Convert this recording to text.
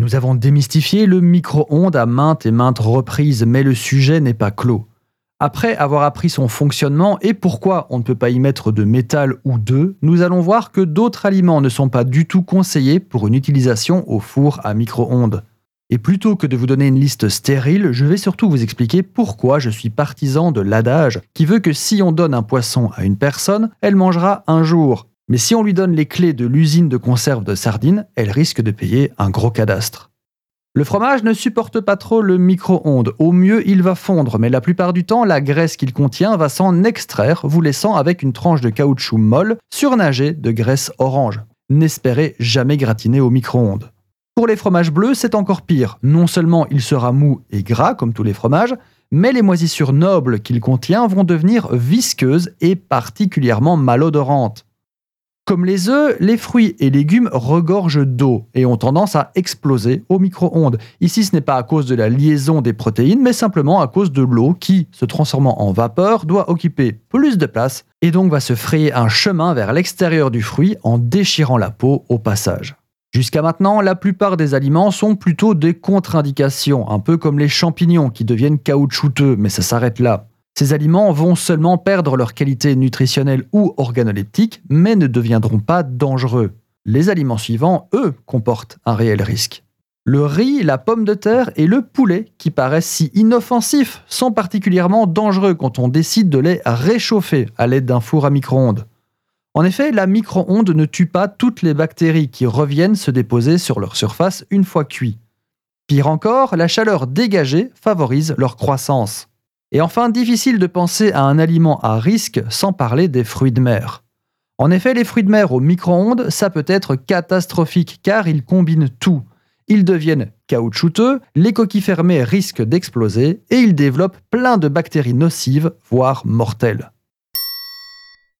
Nous avons démystifié le micro-ondes à maintes et maintes reprises, mais le sujet n'est pas clos. Après avoir appris son fonctionnement et pourquoi on ne peut pas y mettre de métal ou d'œufs, nous allons voir que d'autres aliments ne sont pas du tout conseillés pour une utilisation au four à micro-ondes. Et plutôt que de vous donner une liste stérile, je vais surtout vous expliquer pourquoi je suis partisan de l'adage qui veut que si on donne un poisson à une personne, elle mangera un jour. Mais si on lui donne les clés de l'usine de conserve de sardines, elle risque de payer un gros cadastre. Le fromage ne supporte pas trop le micro-ondes. Au mieux, il va fondre, mais la plupart du temps, la graisse qu'il contient va s'en extraire, vous laissant avec une tranche de caoutchouc molle surnagée de graisse orange. N'espérez jamais gratiner au micro-ondes. Pour les fromages bleus, c'est encore pire. Non seulement il sera mou et gras comme tous les fromages, mais les moisissures nobles qu'il contient vont devenir visqueuses et particulièrement malodorantes. Comme les œufs, les fruits et légumes regorgent d'eau et ont tendance à exploser au micro-ondes. Ici, ce n'est pas à cause de la liaison des protéines, mais simplement à cause de l'eau qui, se transformant en vapeur, doit occuper plus de place et donc va se frayer un chemin vers l'extérieur du fruit en déchirant la peau au passage. Jusqu'à maintenant, la plupart des aliments sont plutôt des contre-indications, un peu comme les champignons qui deviennent caoutchouteux, mais ça s'arrête là. Ces aliments vont seulement perdre leur qualité nutritionnelle ou organoleptique, mais ne deviendront pas dangereux. Les aliments suivants, eux, comportent un réel risque. Le riz, la pomme de terre et le poulet, qui paraissent si inoffensifs, sont particulièrement dangereux quand on décide de les réchauffer à l'aide d'un four à micro-ondes. En effet, la micro-onde ne tue pas toutes les bactéries qui reviennent se déposer sur leur surface une fois cuits. Pire encore, la chaleur dégagée favorise leur croissance. Et enfin, difficile de penser à un aliment à risque sans parler des fruits de mer. En effet, les fruits de mer au micro-ondes, ça peut être catastrophique car ils combinent tout. Ils deviennent caoutchouteux, les coquilles fermées risquent d'exploser et ils développent plein de bactéries nocives, voire mortelles.